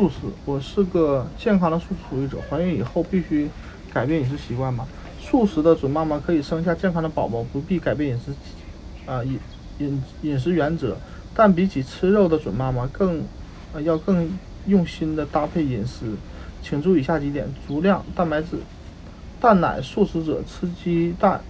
素食，我是个健康的素食主义者。怀孕以后必须改变饮食习惯吗？素食的准妈妈可以生下健康的宝宝，不必改变饮食啊饮饮饮食原则。但比起吃肉的准妈妈，更呃要更用心的搭配饮食。请注意以下几点：足量蛋白质。蛋奶素食者吃鸡蛋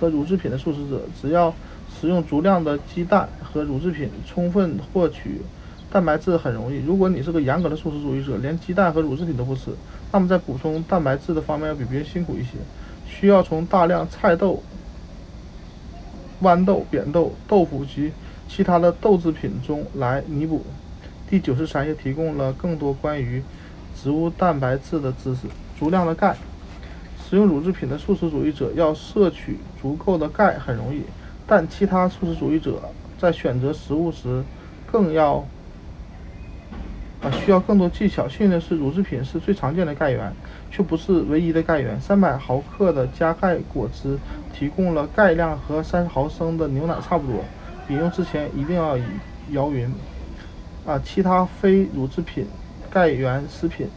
和乳制品的素食者，只要使用足量的鸡蛋和乳制品，充分获取蛋白质很容易。如果你是个严格的素食主义者，连鸡蛋和乳制品都不吃，那么在补充蛋白质的方面要比别人辛苦一些，需要从大量菜豆、豌豆、扁豆、豆腐及其他的豆制品中来弥补。第九十三页提供了更多关于植物蛋白质的知识。足量的钙。使用乳制品的素食主义者要摄取足够的钙很容易，但其他素食主义者在选择食物时更要啊需要更多技巧。幸运的是，乳制品是最常见的钙源，却不是唯一的钙源。三百毫克的加钙果汁提供了钙量和三十毫升的牛奶差不多。饮用之前一定要摇匀。啊，其他非乳制品钙源食品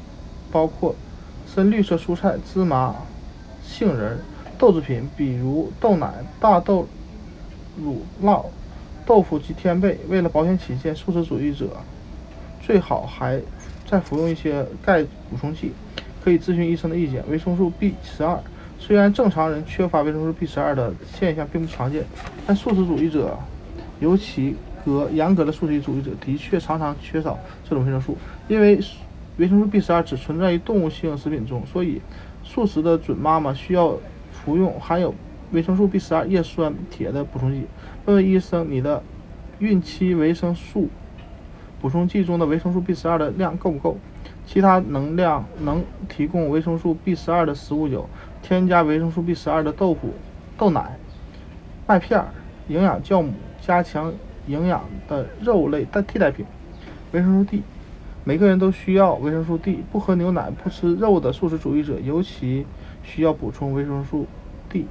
包括深绿色蔬菜、芝麻。杏仁、豆制品，比如豆奶、大豆乳酪、豆腐及天贝。为了保险起见，素食主义者最好还再服用一些钙补充剂，可以咨询医生的意见。维生素 B 十二，虽然正常人缺乏维生素 B 十二的现象并不常见，但素食主义者，尤其格严格的素食主义者，的确常常缺少这种维生素。因为维生素 B 十二只存在于动物性食品中，所以。素食的准妈妈需要服用含有维生素 B 十二叶酸铁的补充剂。问问医生，你的孕期维生素补充剂中的维生素 B 十二的量够不够？其他能量能提供维生素 B 十二的食物有：添加维生素 B 十二的豆腐、豆奶、麦片、营养酵母、加强营养的肉类代替代品。维生素 D。每个人都需要维生素 D，不喝牛奶、不吃肉的素食主义者尤其需要补充维生素 D。